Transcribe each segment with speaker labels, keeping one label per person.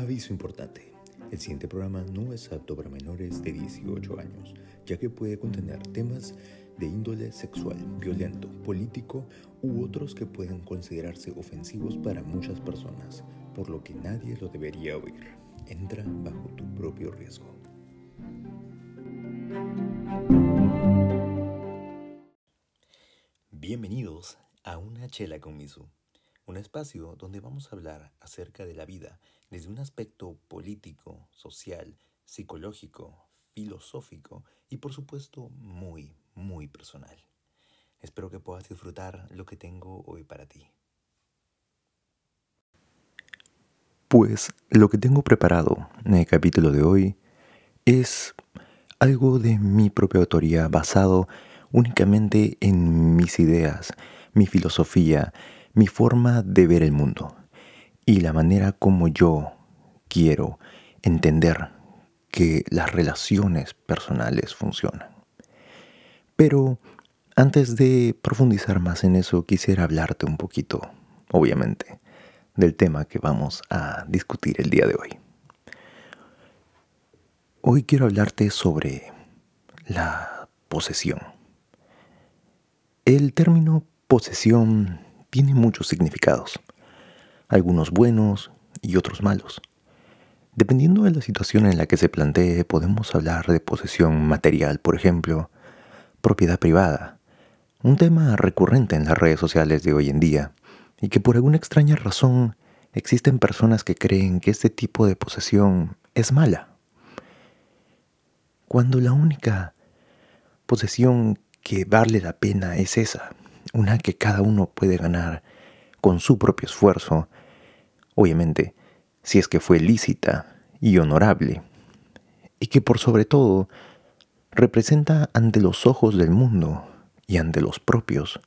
Speaker 1: Aviso importante. El siguiente programa no es apto para menores de 18 años, ya que puede contener temas de índole sexual, violento, político u otros que pueden considerarse ofensivos para muchas personas, por lo que nadie lo debería oír. Entra bajo tu propio riesgo. Bienvenidos a Una Chela con Misu, un espacio donde vamos a hablar acerca de la vida desde un aspecto político, social, psicológico, filosófico y por supuesto muy, muy personal. Espero que puedas disfrutar lo que tengo hoy para ti. Pues lo que tengo preparado en el capítulo de hoy es algo de mi propia autoría basado únicamente en mis ideas, mi filosofía, mi forma de ver el mundo y la manera como yo quiero entender que las relaciones personales funcionan. Pero antes de profundizar más en eso, quisiera hablarte un poquito, obviamente, del tema que vamos a discutir el día de hoy. Hoy quiero hablarte sobre la posesión. El término posesión tiene muchos significados, algunos buenos y otros malos. Dependiendo de la situación en la que se plantee, podemos hablar de posesión material, por ejemplo, propiedad privada, un tema recurrente en las redes sociales de hoy en día, y que por alguna extraña razón existen personas que creen que este tipo de posesión es mala. Cuando la única posesión que vale la pena es esa, una que cada uno puede ganar con su propio esfuerzo, obviamente, si es que fue lícita y honorable, y que por sobre todo representa ante los ojos del mundo y ante los propios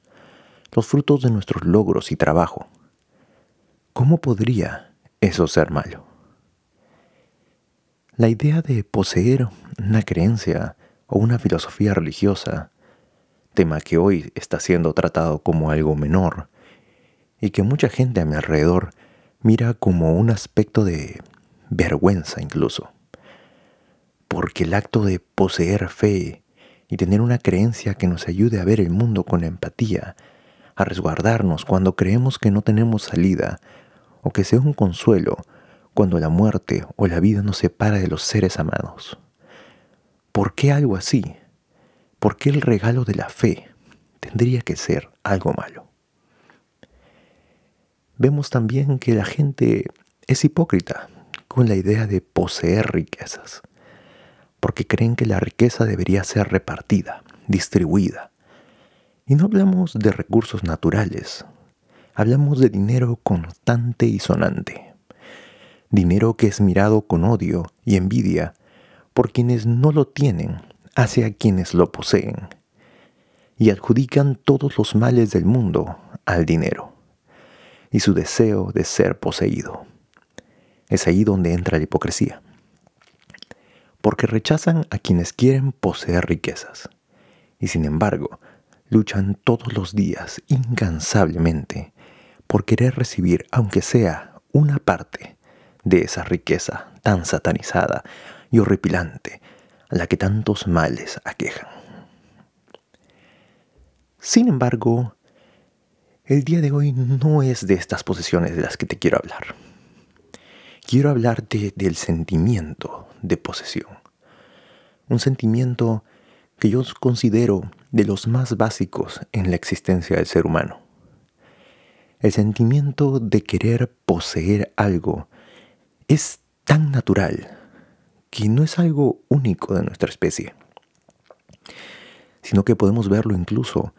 Speaker 1: los frutos de nuestros logros y trabajo. ¿Cómo podría eso ser malo? La idea de poseer una creencia o una filosofía religiosa, tema que hoy está siendo tratado como algo menor y que mucha gente a mi alrededor mira como un aspecto de vergüenza incluso. Porque el acto de poseer fe y tener una creencia que nos ayude a ver el mundo con empatía, a resguardarnos cuando creemos que no tenemos salida, o que sea un consuelo cuando la muerte o la vida nos separa de los seres amados. ¿Por qué algo así? ¿Por qué el regalo de la fe tendría que ser algo malo? Vemos también que la gente es hipócrita con la idea de poseer riquezas, porque creen que la riqueza debería ser repartida, distribuida. Y no hablamos de recursos naturales, hablamos de dinero constante y sonante, dinero que es mirado con odio y envidia por quienes no lo tienen hacia quienes lo poseen, y adjudican todos los males del mundo al dinero y su deseo de ser poseído. Es ahí donde entra la hipocresía. Porque rechazan a quienes quieren poseer riquezas y sin embargo luchan todos los días incansablemente por querer recibir, aunque sea una parte de esa riqueza tan satanizada y horripilante la que tantos males aquejan. Sin embargo, el día de hoy no es de estas posesiones de las que te quiero hablar. Quiero hablarte del sentimiento de posesión. Un sentimiento que yo considero de los más básicos en la existencia del ser humano. El sentimiento de querer poseer algo es tan natural que no es algo único de nuestra especie, sino que podemos verlo incluso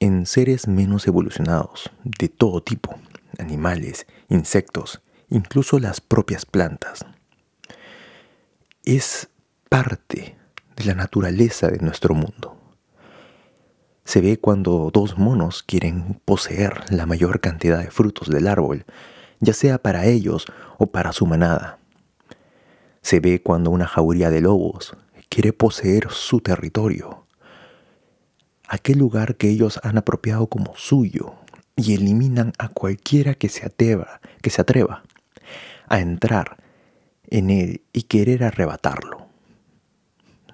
Speaker 1: en seres menos evolucionados, de todo tipo, animales, insectos, incluso las propias plantas. Es parte de la naturaleza de nuestro mundo. Se ve cuando dos monos quieren poseer la mayor cantidad de frutos del árbol, ya sea para ellos o para su manada. Se ve cuando una jauría de lobos quiere poseer su territorio aquel lugar que ellos han apropiado como suyo y eliminan a cualquiera que se atreva, que se atreva a entrar en él y querer arrebatarlo.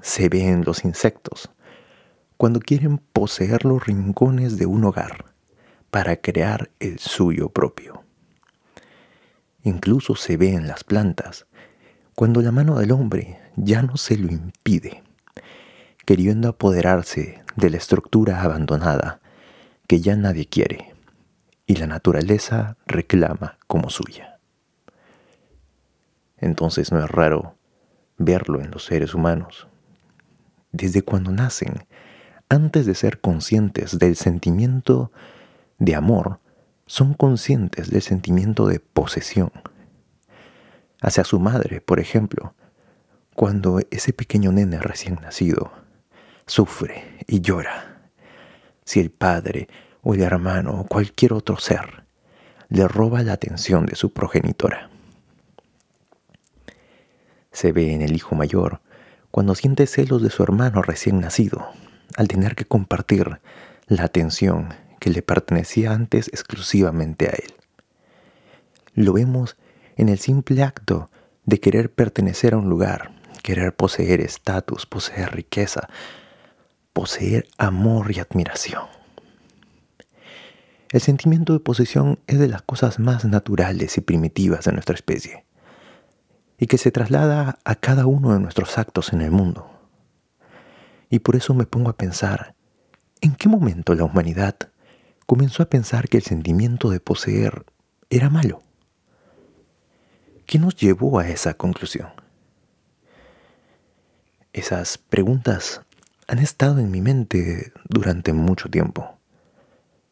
Speaker 1: Se ve en los insectos, cuando quieren poseer los rincones de un hogar para crear el suyo propio. Incluso se ve en las plantas, cuando la mano del hombre ya no se lo impide, queriendo apoderarse de la estructura abandonada que ya nadie quiere y la naturaleza reclama como suya. Entonces no es raro verlo en los seres humanos. Desde cuando nacen, antes de ser conscientes del sentimiento de amor, son conscientes del sentimiento de posesión. Hacia su madre, por ejemplo, cuando ese pequeño nene recién nacido sufre y llora. Si el padre o el hermano o cualquier otro ser le roba la atención de su progenitora. Se ve en el hijo mayor cuando siente celos de su hermano recién nacido al tener que compartir la atención que le pertenecía antes exclusivamente a él. Lo vemos en el simple acto de querer pertenecer a un lugar, querer poseer estatus, poseer riqueza, poseer amor y admiración. El sentimiento de posesión es de las cosas más naturales y primitivas de nuestra especie y que se traslada a cada uno de nuestros actos en el mundo. Y por eso me pongo a pensar, ¿en qué momento la humanidad comenzó a pensar que el sentimiento de poseer era malo? ¿Qué nos llevó a esa conclusión? Esas preguntas han estado en mi mente durante mucho tiempo.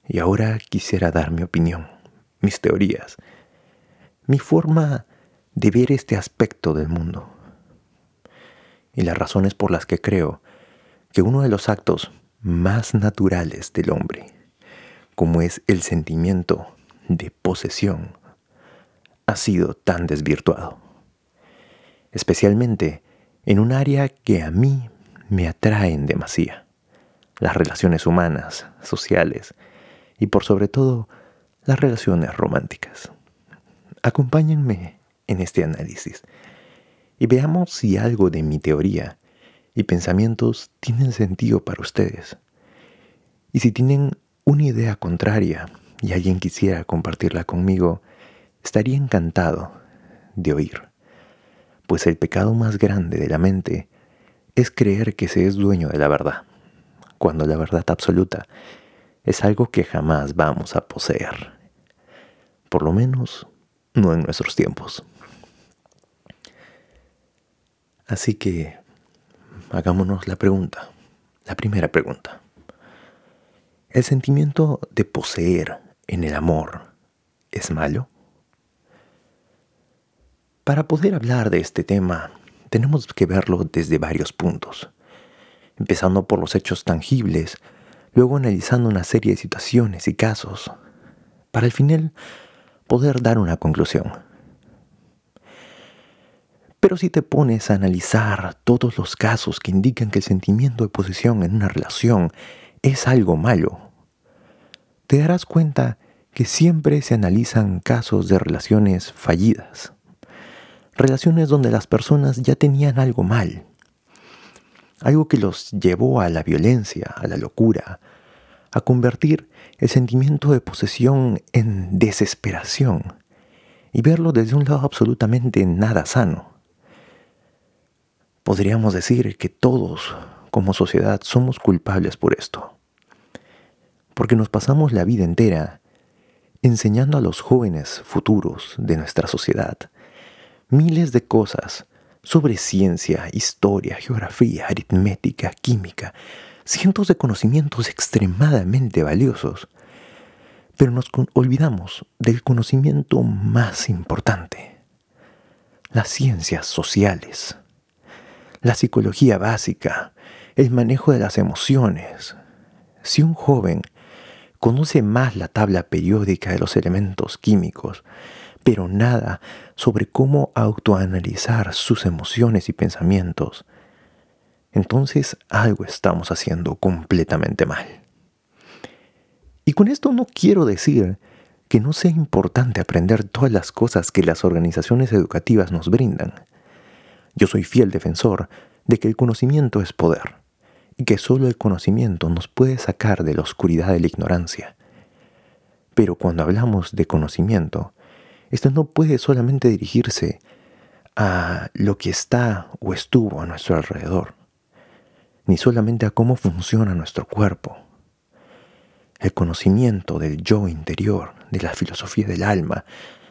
Speaker 1: Y ahora quisiera dar mi opinión, mis teorías, mi forma de ver este aspecto del mundo. Y las razones por las que creo que uno de los actos más naturales del hombre, como es el sentimiento de posesión, ha sido tan desvirtuado. Especialmente en un área que a mí me atraen demasiado, las relaciones humanas, sociales y por sobre todo las relaciones románticas. Acompáñenme en este análisis y veamos si algo de mi teoría y pensamientos tienen sentido para ustedes. Y si tienen una idea contraria y alguien quisiera compartirla conmigo, estaría encantado de oír. Pues el pecado más grande de la mente es creer que se es dueño de la verdad, cuando la verdad absoluta es algo que jamás vamos a poseer. Por lo menos no en nuestros tiempos. Así que hagámonos la pregunta, la primera pregunta. ¿El sentimiento de poseer en el amor es malo? Para poder hablar de este tema, tenemos que verlo desde varios puntos, empezando por los hechos tangibles, luego analizando una serie de situaciones y casos, para al final poder dar una conclusión. Pero si te pones a analizar todos los casos que indican que el sentimiento de posesión en una relación es algo malo, te darás cuenta que siempre se analizan casos de relaciones fallidas. Relaciones donde las personas ya tenían algo mal. Algo que los llevó a la violencia, a la locura, a convertir el sentimiento de posesión en desesperación y verlo desde un lado absolutamente nada sano. Podríamos decir que todos, como sociedad, somos culpables por esto. Porque nos pasamos la vida entera enseñando a los jóvenes futuros de nuestra sociedad miles de cosas sobre ciencia, historia, geografía, aritmética, química, cientos de conocimientos extremadamente valiosos. Pero nos olvidamos del conocimiento más importante, las ciencias sociales la psicología básica, el manejo de las emociones. Si un joven conoce más la tabla periódica de los elementos químicos, pero nada sobre cómo autoanalizar sus emociones y pensamientos, entonces algo estamos haciendo completamente mal. Y con esto no quiero decir que no sea importante aprender todas las cosas que las organizaciones educativas nos brindan Yo soy fiel defensor de que el conocimiento es poder y que solo el conocimiento nos puede sacar de la oscuridad de la ignorancia. Pero cuando hablamos de conocimiento, esto no puede solamente dirigirse a lo que está o estuvo a nuestro alrededor, ni solamente a cómo funciona nuestro cuerpo. El conocimiento del yo interior, de la filosofía del alma,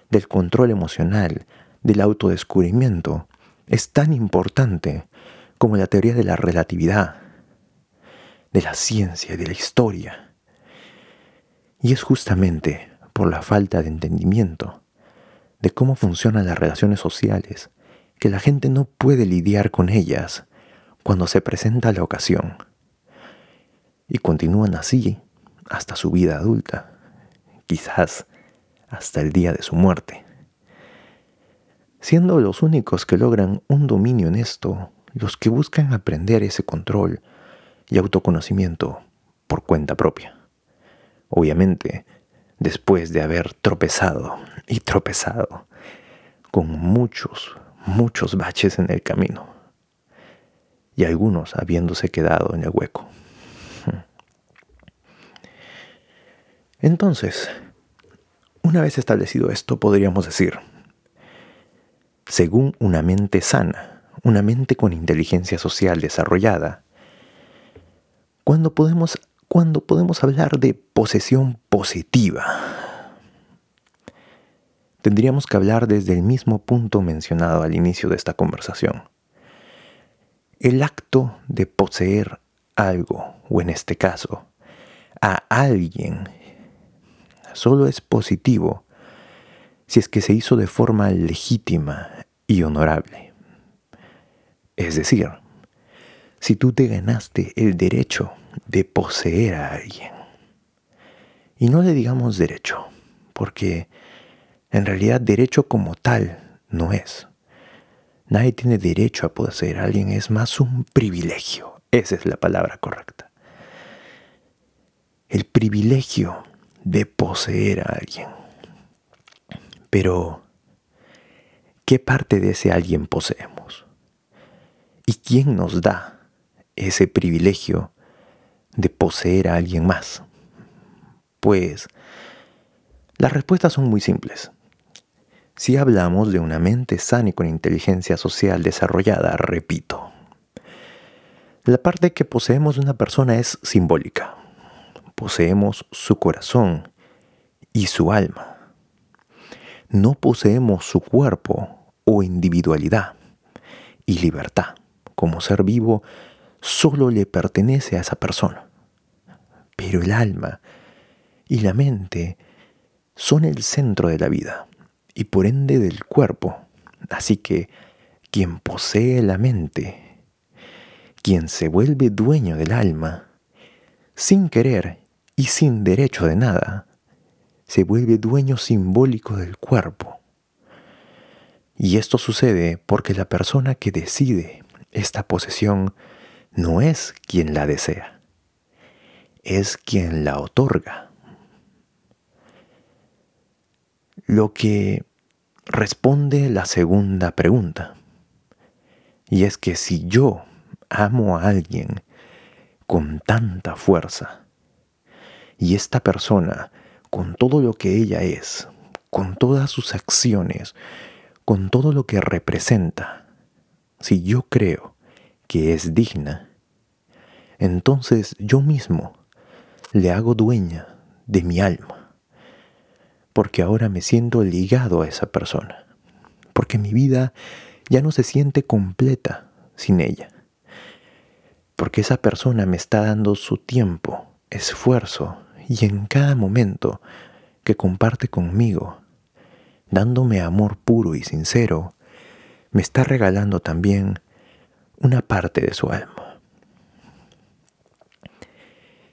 Speaker 1: del control emocional, del autodescubrimiento, es tan importante como la teoría de la relatividad, de la ciencia y de la historia. Y es justamente por la falta de entendimiento de cómo funcionan las relaciones sociales que la gente no puede lidiar con ellas cuando se presenta la ocasión. Y continúan así hasta su vida adulta, quizás hasta el día de su muerte. Siendo los únicos que logran un dominio en esto, los que buscan aprender ese control y autoconocimiento por cuenta propia. Obviamente, después de haber tropezado y tropezado con muchos, muchos baches en el camino y algunos habiéndose quedado en el hueco. Entonces, una vez establecido esto, podríamos decir, según una mente sana, una mente con inteligencia social desarrollada, cuando podemos, cuando podemos hablar de posesión positiva, tendríamos que hablar desde el mismo punto mencionado al inicio de esta conversación. El acto de poseer algo, o en este caso, a alguien solo es positivo si es que se hizo de forma legítima y honorable. Es decir, si tú te ganaste el derecho de poseer a alguien. Y no le digamos derecho, porque en realidad derecho como tal no es. Nadie tiene derecho a poseer a alguien, es más un privilegio. Esa es la palabra correcta. El privilegio de poseer a alguien. Pero, ¿qué parte de ese alguien poseemos? ¿Y quién nos da ese privilegio de poseer a alguien más? Pues, las respuestas son muy simples. Si hablamos de una mente sana y con inteligencia social desarrollada, repito, la parte que poseemos de una persona es simbólica poseemos su corazón y su alma. No poseemos su cuerpo o individualidad y libertad. Como ser vivo solo le pertenece a esa persona. Pero el alma y la mente son el centro de la vida y por ende del cuerpo. Así que quien posee la mente, quien se vuelve dueño del alma, sin querer y sin derecho de nada, se vuelve dueño simbólico del cuerpo. Y esto sucede porque la persona que decide esta posesión no es quien la desea, es quien la otorga. Lo que responde la segunda pregunta, y es que si yo amo a alguien con tanta fuerza, y esta persona, con todo lo que ella es, con todas sus acciones, con todo lo que representa, si yo creo que es digna, entonces yo mismo le hago dueña de mi alma, porque ahora me siento ligado a esa persona, porque mi vida ya no se siente completa sin ella, porque esa persona me está dando su tiempo, esfuerzo y en cada momento que comparte conmigo, dándome amor puro y sincero, me está regalando también una parte de su alma.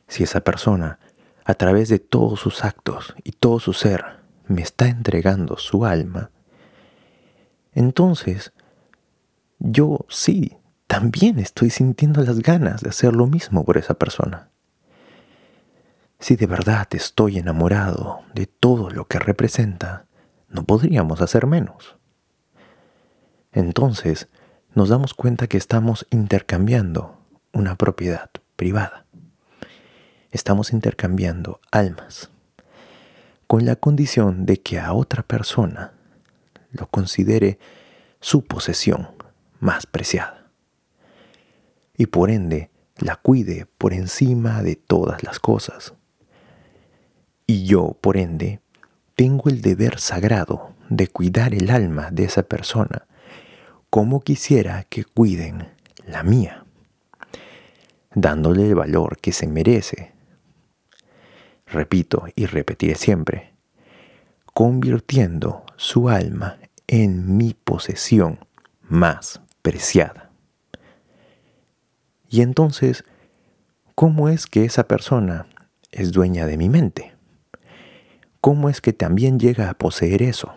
Speaker 1: Si esa persona, a través de todos sus actos y todo su ser, me está entregando su alma, entonces yo sí, también estoy sintiendo las ganas de hacer lo mismo por esa persona. Si de verdad estoy enamorado de todo lo que representa, no podríamos hacer menos. Entonces, nos damos cuenta que estamos intercambiando una propiedad privada. Estamos intercambiando almas con la condición de que a otra persona lo considere su posesión más preciada y por ende la cuide por encima de todas las cosas. Y yo, por ende, tengo el deber sagrado de cuidar el alma de esa persona como quisiera que cuiden la mía, dándole el valor que se merece. Repito y repetiré siempre, convirtiendo su alma en mi posesión más preciada. Y entonces, ¿cómo es que esa persona es dueña de mi mente? ¿Cómo es que también llega a poseer eso?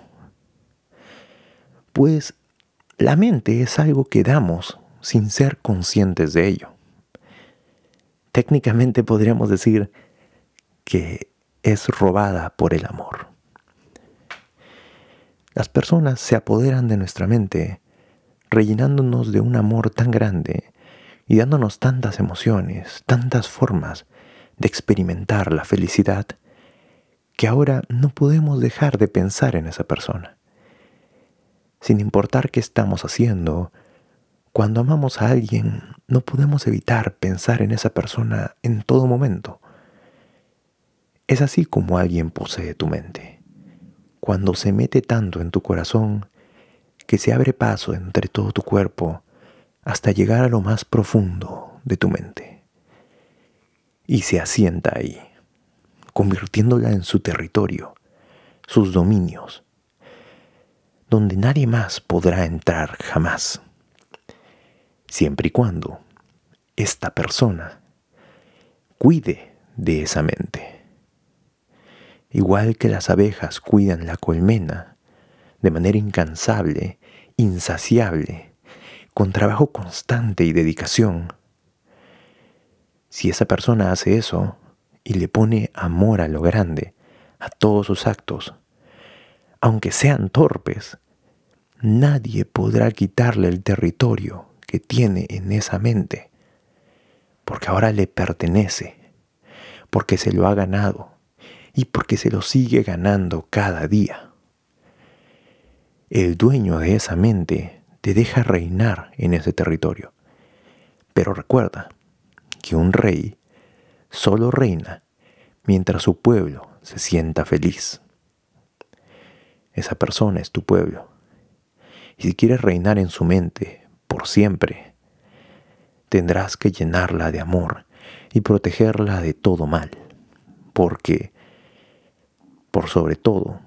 Speaker 1: Pues la mente es algo que damos sin ser conscientes de ello. Técnicamente podríamos decir que es robada por el amor. Las personas se apoderan de nuestra mente rellenándonos de un amor tan grande y dándonos tantas emociones, tantas formas de experimentar la felicidad, que ahora no podemos dejar de pensar en esa persona sin importar qué estamos haciendo, cuando amamos a alguien, no podemos evitar pensar en esa persona en todo momento. Es así como alguien posee tu mente. Cuando se mete tanto en tu corazón que se abre paso entre todo tu cuerpo hasta llegar a lo más profundo de tu mente. Y se asienta ahí, convirtiéndola en su territorio, sus dominios, donde nadie más podrá entrar jamás, siempre y cuando esta persona cuide de esa mente. Igual que las abejas cuidan la colmena de manera incansable, insaciable, con trabajo constante y dedicación. Si esa persona hace eso y le pone amor a lo grande, a todos sus actos, aunque sean torpes, nadie podrá quitarle el territorio que tiene en esa mente, porque ahora le pertenece, porque se lo ha ganado y porque se lo sigue ganando cada día. El dueño de esa mente te deja reinar en ese territorio. Pero recuerda que un rey solo reina mientras su pueblo se sienta feliz. Esa persona es tu pueblo y si quieres reinar en su mente por siempre, tendrás que llenarla de amor y protegerla de todo mal, porque, por sobre todo,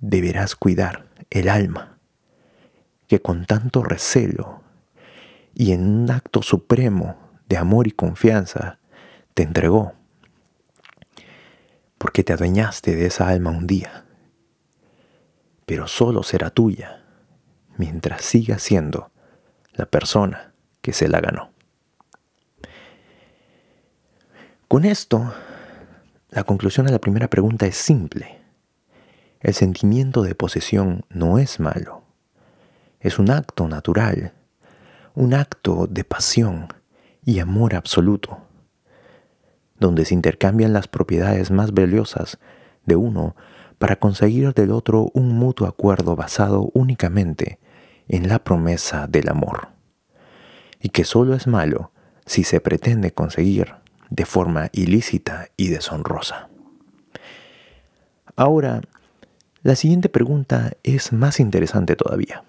Speaker 1: deberás cuidar el alma, que con tanto recelo y en un acto supremo de amor y confianza te entregó, porque te adueñaste de esa alma un día, pero solo será tuya mientras siga siendo la persona que se la ganó. Con esto, la conclusión a la primera pregunta es simple. El sentimiento de posesión no es malo. Es un acto natural, un acto de pasión y amor absoluto, donde se intercambian las propiedades más valiosas de uno para conseguir del otro un mutuo acuerdo basado únicamente en la promesa del amor, y que solo es malo si se pretende conseguir de forma ilícita y deshonrosa. Ahora, la siguiente pregunta es más interesante todavía,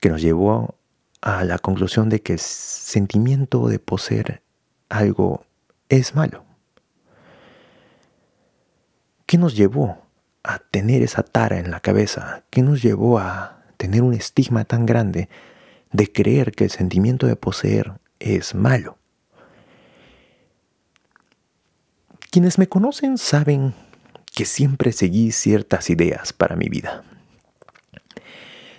Speaker 1: que nos llevó a la conclusión de que el sentimiento de poseer algo es malo. ¿Qué nos llevó a tener esa tara en la cabeza? ¿Qué nos llevó a tener un estigma tan grande de creer que el sentimiento de poseer es malo. Quienes me conocen saben que siempre seguí ciertas ideas para mi vida.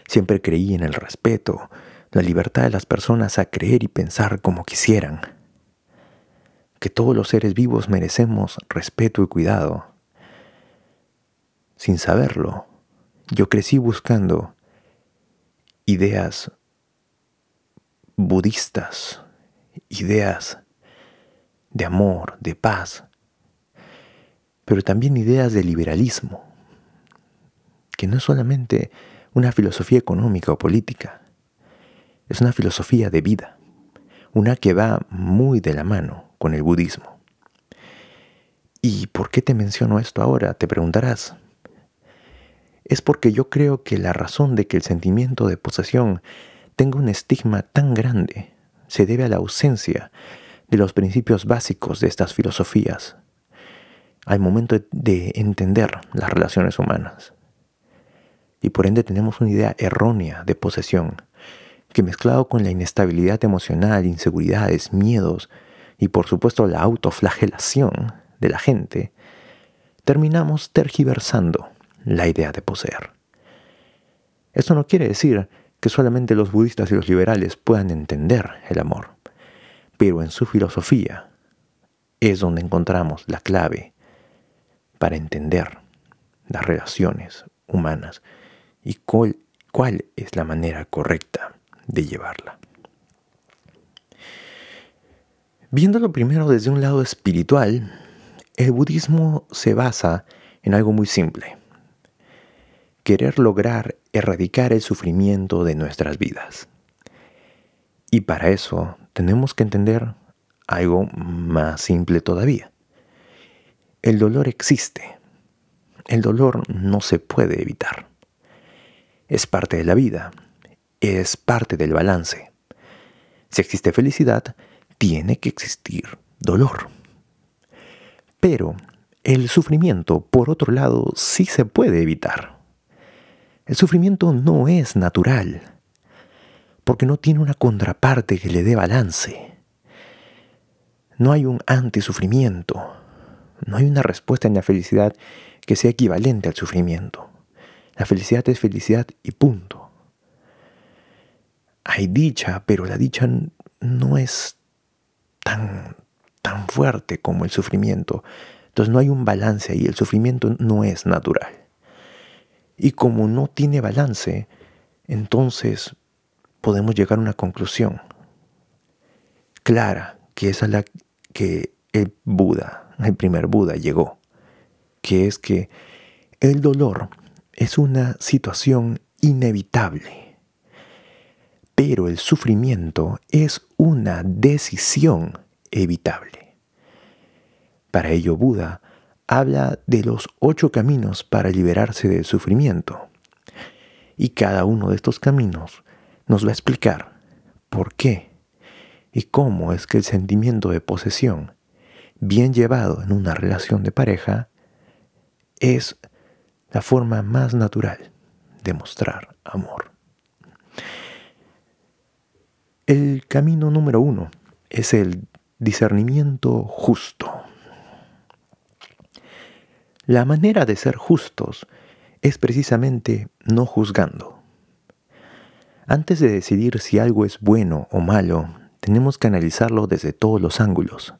Speaker 1: Siempre creí en el respeto, la libertad de las personas a creer y pensar como quisieran. Que todos los seres vivos merecemos respeto y cuidado. Sin saberlo, yo crecí buscando ideas budistas, ideas de amor, de paz, pero también ideas de liberalismo, que no es solamente una filosofía económica o política, es una filosofía de vida, una que va muy de la mano con el budismo. ¿Y por qué te menciono esto ahora? Te preguntarás. Es porque yo creo que la razón de que el sentimiento de posesión tenga un estigma tan grande se debe a la ausencia de los principios básicos de estas filosofías al momento de entender las relaciones humanas. Y por ende tenemos una idea errónea de posesión, que mezclado con la inestabilidad emocional, inseguridades, miedos y por supuesto la autoflagelación de la gente, terminamos tergiversando la idea de poseer. Esto no quiere decir que solamente los budistas y los liberales puedan entender el amor, pero en su filosofía es donde encontramos la clave para entender las relaciones humanas y cuál, cuál es la manera correcta de llevarla. Viéndolo primero desde un lado espiritual, el budismo se basa en algo muy simple. Querer lograr erradicar el sufrimiento de nuestras vidas. Y para eso tenemos que entender algo más simple todavía. El dolor existe. El dolor no se puede evitar. Es parte de la vida. Es parte del balance. Si existe felicidad, tiene que existir dolor. Pero el sufrimiento, por otro lado, sí se puede evitar. El sufrimiento no es natural, porque no tiene una contraparte que le dé balance. No hay un antisufrimiento, no hay una respuesta en la felicidad que sea equivalente al sufrimiento. La felicidad es felicidad y punto. Hay dicha, pero la dicha no es tan, tan fuerte como el sufrimiento. Entonces no hay un balance ahí, el sufrimiento no es natural. Y como no tiene balance, entonces podemos llegar a una conclusión clara, que es a la que el Buda, el primer Buda, llegó, que es que el dolor es una situación inevitable, pero el sufrimiento es una decisión evitable. Para ello Buda habla de los ocho caminos para liberarse del sufrimiento. Y cada uno de estos caminos nos va a explicar por qué y cómo es que el sentimiento de posesión, bien llevado en una relación de pareja, es la forma más natural de mostrar amor. El camino número uno es el discernimiento justo. La manera de ser justos es precisamente no juzgando. Antes de decidir si algo es bueno o malo, tenemos que analizarlo desde todos los ángulos.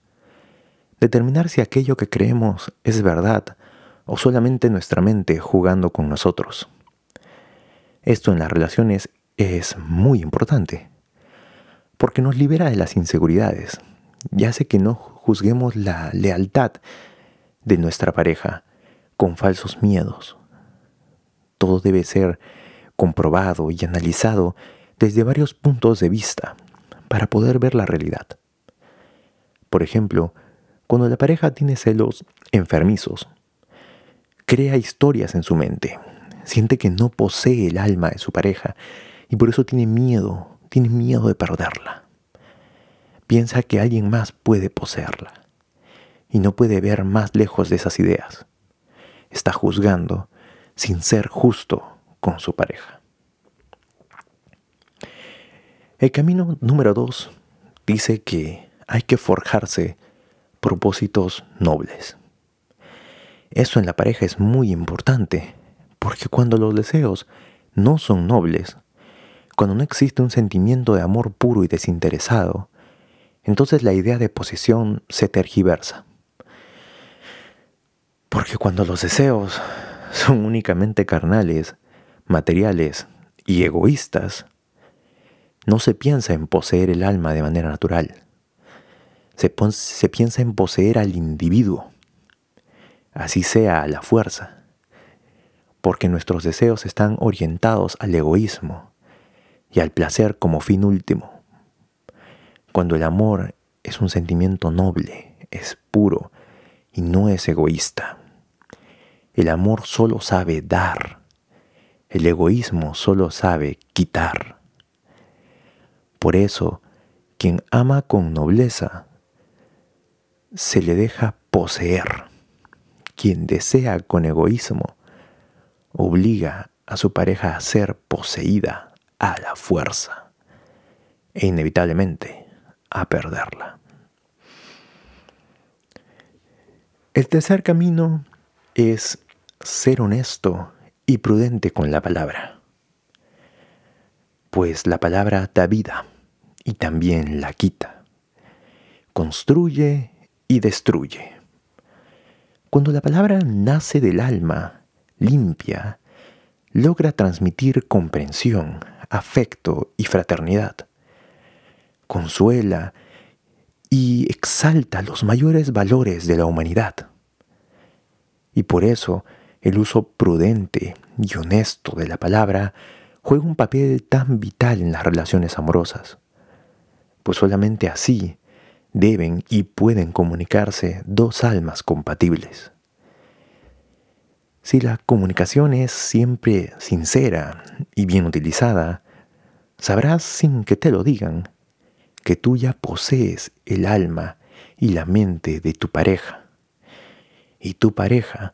Speaker 1: Determinar si aquello que creemos es verdad o solamente nuestra mente jugando con nosotros. Esto en las relaciones es muy importante, porque nos libera de las inseguridades y hace que no juzguemos la lealtad de nuestra pareja con falsos miedos. Todo debe ser comprobado y analizado desde varios puntos de vista para poder ver la realidad. Por ejemplo, cuando la pareja tiene celos enfermizos, crea historias en su mente, siente que no posee el alma de su pareja y por eso tiene miedo, tiene miedo de perderla. Piensa que alguien más puede poseerla y no puede ver más lejos de esas ideas está juzgando sin ser justo con su pareja. El camino número dos dice que hay que forjarse propósitos nobles. Eso en la pareja es muy importante, porque cuando los deseos no son nobles, cuando no existe un sentimiento de amor puro y desinteresado, entonces la idea de posesión se tergiversa. Porque cuando los deseos son únicamente carnales, materiales y egoístas, no se piensa en poseer el alma de manera natural. Se, piensa en poseer al individuo, así sea a la fuerza, porque nuestros deseos están orientados al egoísmo y al placer como fin último. Cuando el amor es un sentimiento noble, es puro y no es egoísta. El amor solo sabe dar, el egoísmo solo sabe quitar. Por eso, quien ama con nobleza, se le deja poseer. Quien desea con egoísmo, obliga a su pareja a ser poseída a la fuerza e inevitablemente a perderla. El tercer camino es ser honesto y prudente con la palabra pues la palabra da vida y también la quita. Construye y destruye. Cuando la palabra nace del alma, limpia, logra transmitir comprensión, afecto y fraternidad. Consuela y exalta los mayores valores de la humanidad. Y por eso el uso prudente y honesto de la palabra juega un papel tan vital en las relaciones amorosas, pues solamente así deben y pueden comunicarse dos almas compatibles. Si la comunicación es siempre sincera y bien utilizada, sabrás sin que te lo digan que tú ya posees el alma y la mente de tu pareja, y tu pareja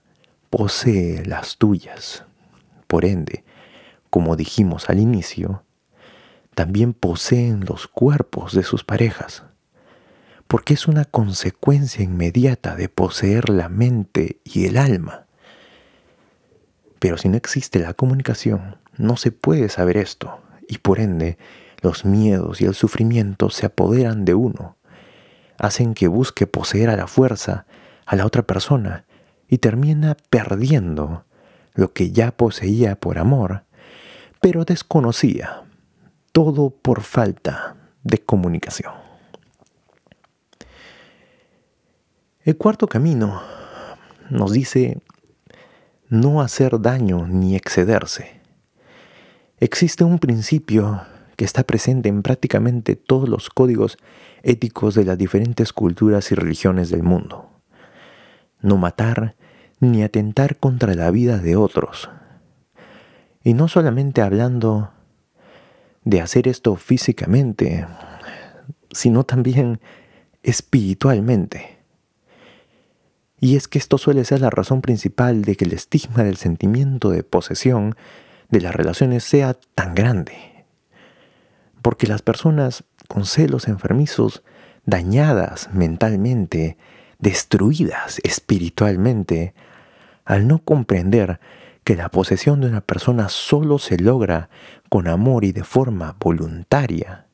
Speaker 1: posee las tuyas. Por ende, como dijimos al inicio, también poseen los cuerpos de sus parejas, porque es una consecuencia inmediata de poseer la mente y el alma. Pero si no existe la comunicación, no se puede saber esto, y por ende los miedos y el sufrimiento se apoderan de uno, hacen que busque poseer a la fuerza a la otra persona y termina perdiendo lo que ya poseía por amor pero desconocía, todo por falta de comunicación. El cuarto camino nos dice no hacer daño ni excederse. Existe un principio que está presente en prácticamente todos los códigos éticos de las diferentes culturas y religiones del mundo. No matar ni atentar contra la vida de otros, y no solamente hablando de hacer esto físicamente, sino también espiritualmente. Y es que esto suele ser la razón principal de que el estigma del sentimiento de posesión de las relaciones sea tan grande. Porque las personas con celos enfermizos, dañadas mentalmente, destruidas espiritualmente, al no comprender que la posesión de una persona solo se logra con amor y de forma voluntaria,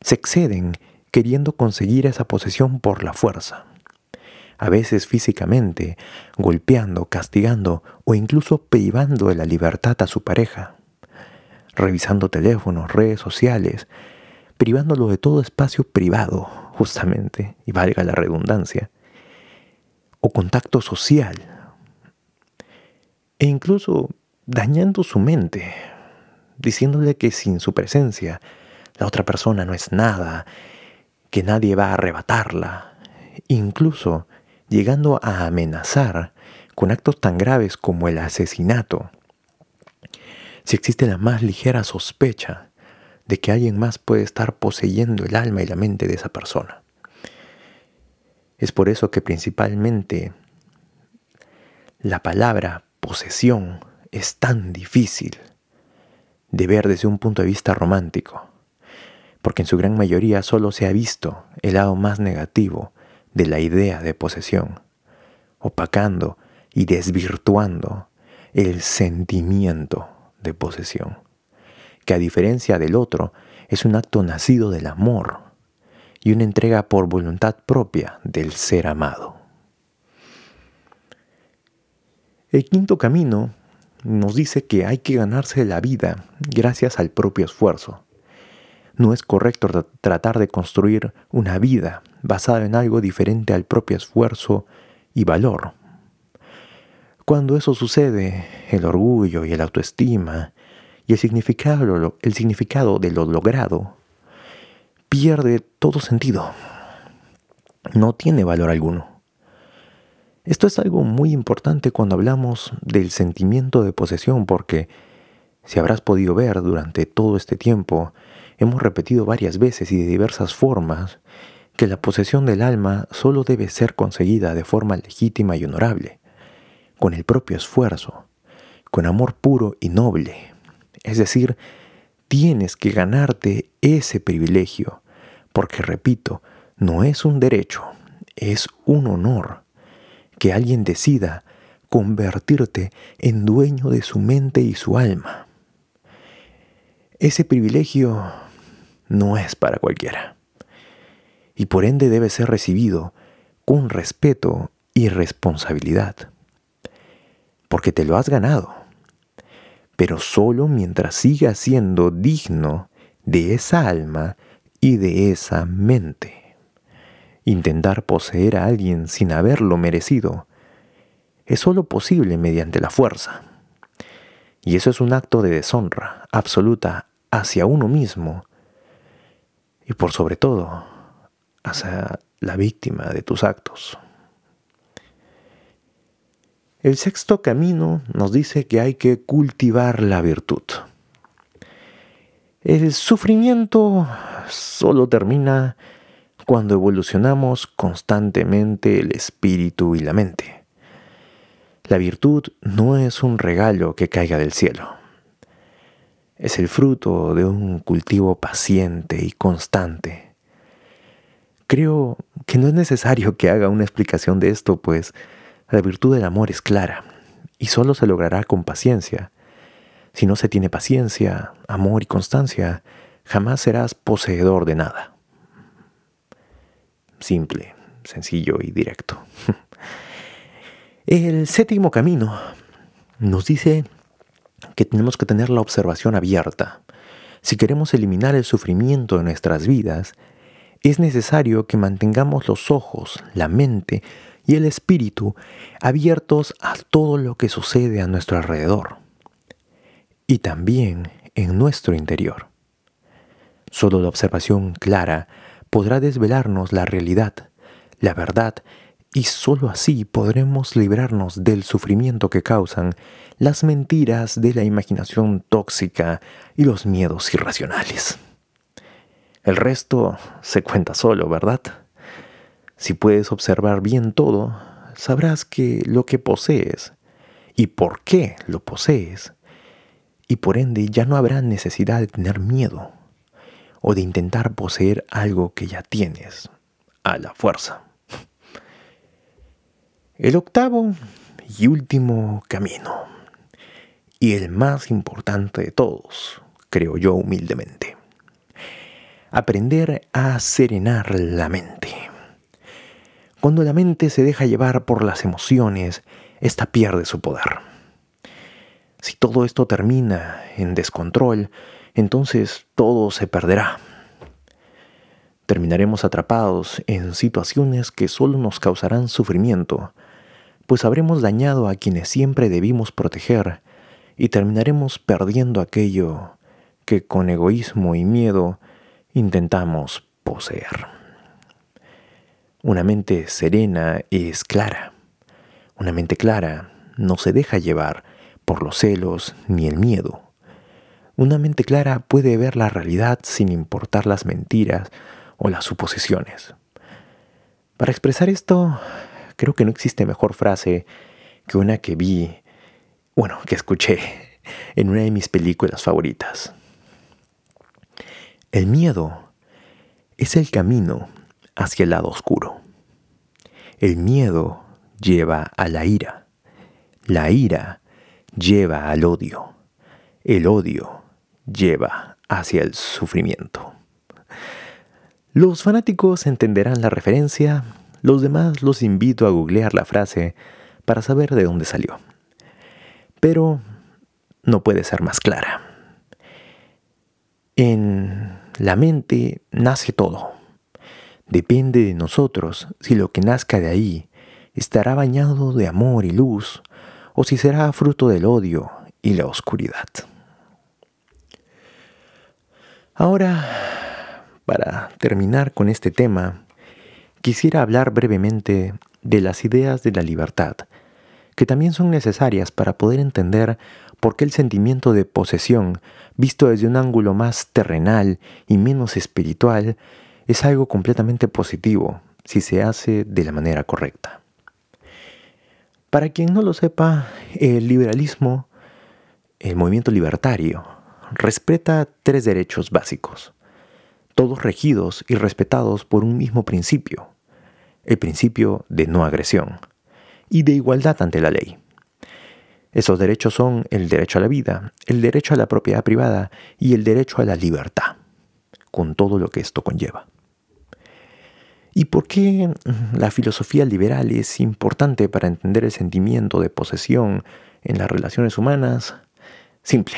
Speaker 1: se exceden queriendo conseguir esa posesión por la fuerza, a veces físicamente, golpeando, castigando o incluso privando de la libertad a su pareja, revisando teléfonos, redes sociales, privándolo de todo espacio privado, justamente, y valga la redundancia, o contacto social, e incluso dañando su mente, diciéndole que sin su presencia la otra persona no es nada, que nadie va a arrebatarla, incluso llegando a amenazar con actos tan graves como el asesinato. Si existe la más ligera sospecha de que alguien más puede estar poseyendo el alma y la mente de esa persona. Es por eso que principalmente la palabra posesión es tan difícil de ver desde un punto de vista romántico, porque en su gran mayoría solo se ha visto el lado más negativo de la idea de posesión, opacando y desvirtuando el sentimiento de posesión, que a diferencia del otro es un acto nacido del amor y una entrega por voluntad propia del ser amado. El quinto camino nos dice que hay que ganarse la vida gracias al propio esfuerzo, no es correcto tratar de construir una vida basada en algo diferente al propio esfuerzo y valor. Cuando eso sucede, el orgullo y el autoestima y el significado, el significado de lo logrado pierde todo sentido. No tiene valor alguno. Esto es algo muy importante cuando hablamos del sentimiento de posesión porque, si habrás podido ver durante todo este tiempo, hemos repetido varias veces y de diversas formas que la posesión del alma solo debe ser conseguida de forma legítima y honorable, con el propio esfuerzo, con amor puro y noble. Es decir, tienes que ganarte ese privilegio, porque repito, no es un derecho, es un honor que alguien decida convertirte en dueño de su mente y su alma. Ese privilegio no es para cualquiera y por ende debe ser recibido con respeto y responsabilidad, porque te lo has ganado, pero solo mientras sigas siendo digno de esa alma y de esa mente. Intentar poseer a alguien sin haberlo merecido es solo posible mediante la fuerza. Y eso es un acto de deshonra absoluta hacia uno mismo y por sobre todo hacia la víctima de tus actos. El sexto camino nos dice que hay que cultivar la virtud. El sufrimiento solo termina cuando evolucionamos constantemente el espíritu y la mente. La virtud no es un regalo que caiga del cielo. Es el fruto de un cultivo paciente y constante. Creo que no es necesario que haga una explicación de esto, pues la virtud del amor es clara y solo se logrará con paciencia. Si no se tiene paciencia, amor y constancia, jamás serás poseedor de nada simple, sencillo y directo. El séptimo camino nos dice que tenemos que tener la observación abierta. Si queremos eliminar el sufrimiento de nuestras vidas, es necesario que mantengamos los ojos, la mente y el espíritu abiertos a todo lo que sucede a nuestro alrededor y también en nuestro interior. Solo la observación clara podrá desvelarnos la realidad, la verdad, y sólo así podremos librarnos del sufrimiento que causan las mentiras de la imaginación tóxica y los miedos irracionales. El resto se cuenta solo, ¿verdad? Si puedes observar bien todo, sabrás que lo que posees y por qué lo posees, y por ende ya no habrá necesidad de tener miedo o de intentar poseer algo que ya tienes a la fuerza. El octavo y último camino, y el más importante de todos, creo yo humildemente, aprender a serenar la mente. Cuando la mente se deja llevar por las emociones, ésta pierde su poder. Si todo esto termina en descontrol, entonces todo se perderá. Terminaremos atrapados en situaciones que solo nos causarán sufrimiento, pues habremos dañado a quienes siempre debimos proteger y terminaremos perdiendo aquello que con egoísmo y miedo intentamos poseer. Una mente serena es clara. Una mente clara no se deja llevar por los celos ni el miedo. Una mente clara puede ver la realidad sin importar las mentiras o las suposiciones. Para expresar esto, creo que no existe mejor frase que una que vi, bueno, que escuché en una de mis películas favoritas. El miedo es el camino hacia el lado oscuro. El miedo lleva a la ira. La ira lleva al odio. El odio lleva hacia el sufrimiento. Los fanáticos entenderán la referencia, los demás los invito a googlear la frase para saber de dónde salió. Pero no puede ser más clara. En la mente nace todo. Depende de nosotros si lo que nazca de ahí estará bañado de amor y luz o si será fruto del odio y la oscuridad. Ahora, para terminar con este tema, quisiera hablar brevemente de las ideas de la libertad, que también son necesarias para poder entender por qué el sentimiento de posesión, visto desde un ángulo más terrenal y menos espiritual, es algo completamente positivo si se hace de la manera correcta. Para quien no lo sepa, el liberalismo, el movimiento libertario, respeta tres derechos básicos, todos regidos y respetados por un mismo principio, el principio de no agresión y de igualdad ante la ley. Esos derechos son el derecho a la vida, el derecho a la propiedad privada y el derecho a la libertad, con todo lo que esto conlleva. ¿Y por qué la filosofía liberal es importante para entender el sentimiento de posesión en las relaciones humanas? Simple.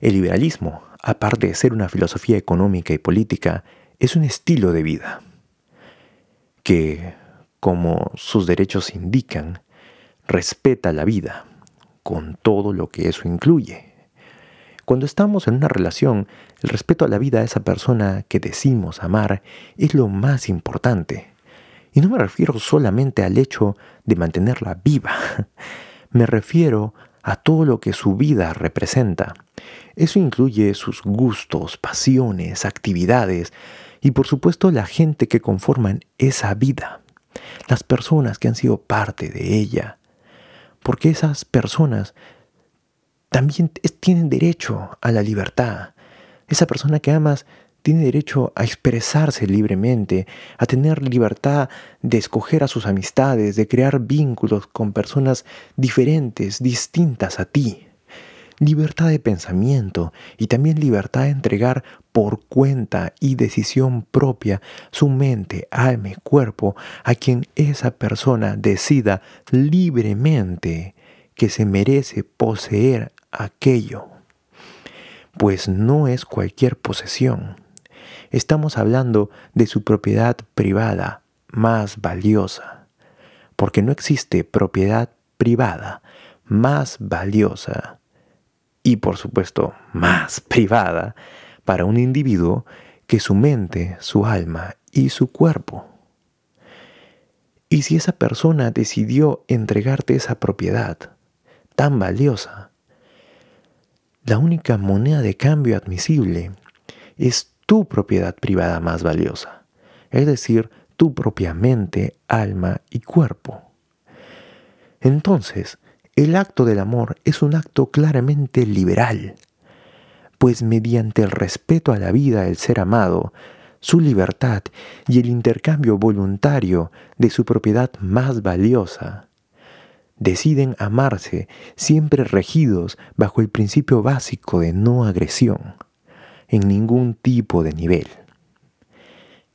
Speaker 1: El liberalismo, aparte de ser una filosofía económica y política, es un estilo de vida que, como sus derechos indican, respeta la vida, con todo lo que eso incluye. Cuando estamos en una relación, el respeto a la vida de esa persona que decimos amar es lo más importante. Y no me refiero solamente al hecho de mantenerla viva, me refiero a todo lo que su vida representa. Eso incluye sus gustos, pasiones, actividades y por supuesto la gente que conforman esa vida, las personas que han sido parte de ella, porque esas personas también tienen derecho a la libertad. Esa persona que amas tiene derecho a expresarse libremente, a tener libertad de escoger a sus amistades, de crear vínculos con personas diferentes, distintas a ti. Libertad de pensamiento y también libertad de entregar por cuenta y decisión propia su mente, alma y cuerpo a quien esa persona decida libremente que se merece poseer aquello. Pues no es cualquier posesión. Estamos hablando de su propiedad privada más valiosa, porque no existe propiedad privada más valiosa y por supuesto más privada para un individuo que su mente, su alma y su cuerpo. Y si esa persona decidió entregarte esa propiedad tan valiosa, la única moneda de cambio admisible es tu propiedad privada más valiosa, es decir, tu propia mente, alma y cuerpo. Entonces, el acto del amor es un acto claramente liberal, pues mediante el respeto a la vida del ser amado, su libertad y el intercambio voluntario de su propiedad más valiosa, deciden amarse siempre regidos bajo el principio básico de no agresión, en ningún tipo de nivel.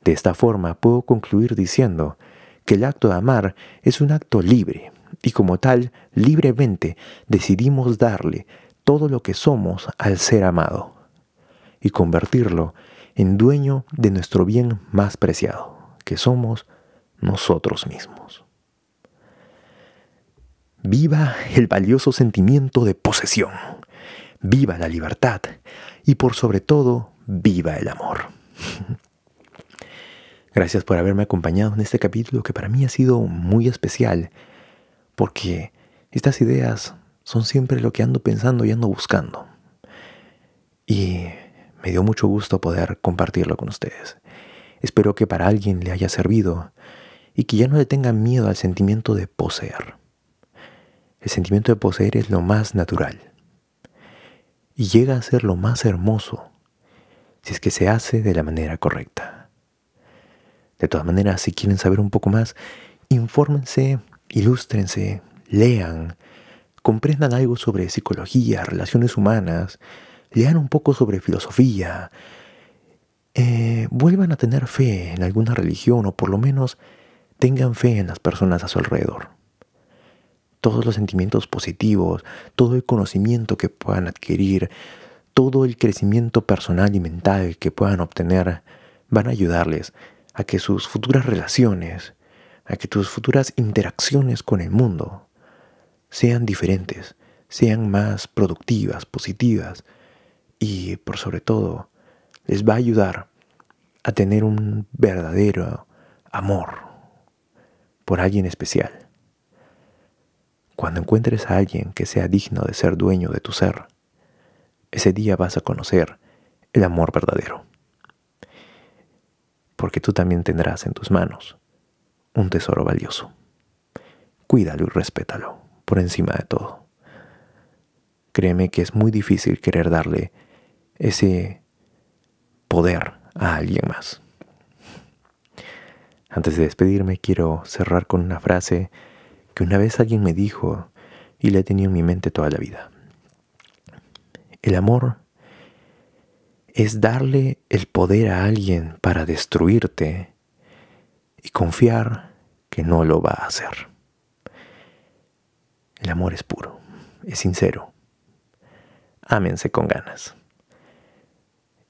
Speaker 1: De esta forma puedo concluir diciendo que el acto de amar es un acto libre y como tal libremente decidimos darle todo lo que somos al ser amado y convertirlo en dueño de nuestro bien más preciado, que somos nosotros mismos. Viva el valioso sentimiento de posesión, viva la libertad y por sobre todo, viva el amor. Gracias por haberme acompañado en este capítulo que para mí ha sido muy especial, porque estas ideas son siempre lo que ando pensando y ando buscando. Y me dio mucho gusto poder compartirlo con ustedes. Espero que para alguien le haya servido y que ya no le tengan miedo al sentimiento de poseer. El sentimiento de poseer es lo más natural y llega a ser lo más hermoso si es que se hace de la manera correcta. De todas maneras, si quieren saber un poco más, infórmense, ilústrense, lean, comprendan algo sobre psicología, relaciones humanas, lean un poco sobre filosofía, eh, vuelvan a tener fe en alguna religión o por lo menos tengan fe en las personas a su alrededor. Todos los sentimientos positivos, todo el conocimiento que puedan adquirir, todo el crecimiento personal y mental que puedan obtener van a ayudarles a que sus futuras relaciones, a que tus futuras interacciones con el mundo sean diferentes, sean más productivas, positivas y por sobre todo les va a ayudar a tener un verdadero amor por alguien especial. Cuando encuentres a alguien que sea digno de ser dueño de tu ser, ese día vas a conocer el amor verdadero. Porque tú también tendrás en tus manos un tesoro valioso. Cuídalo y respétalo por encima de todo. Créeme que es muy difícil querer darle ese poder a alguien más. Antes de despedirme quiero cerrar con una frase que una vez alguien me dijo y la he tenido en mi mente toda la vida. El amor es darle el poder a alguien para destruirte y confiar que no lo va a hacer. El amor es puro, es sincero. Ámense con ganas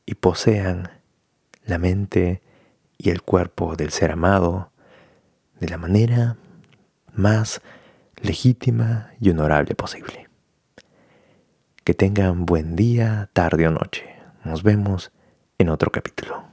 Speaker 1: y posean la mente y el cuerpo del ser amado de la manera más legítima y honorable posible. Que tengan buen día, tarde o noche. Nos vemos en otro capítulo.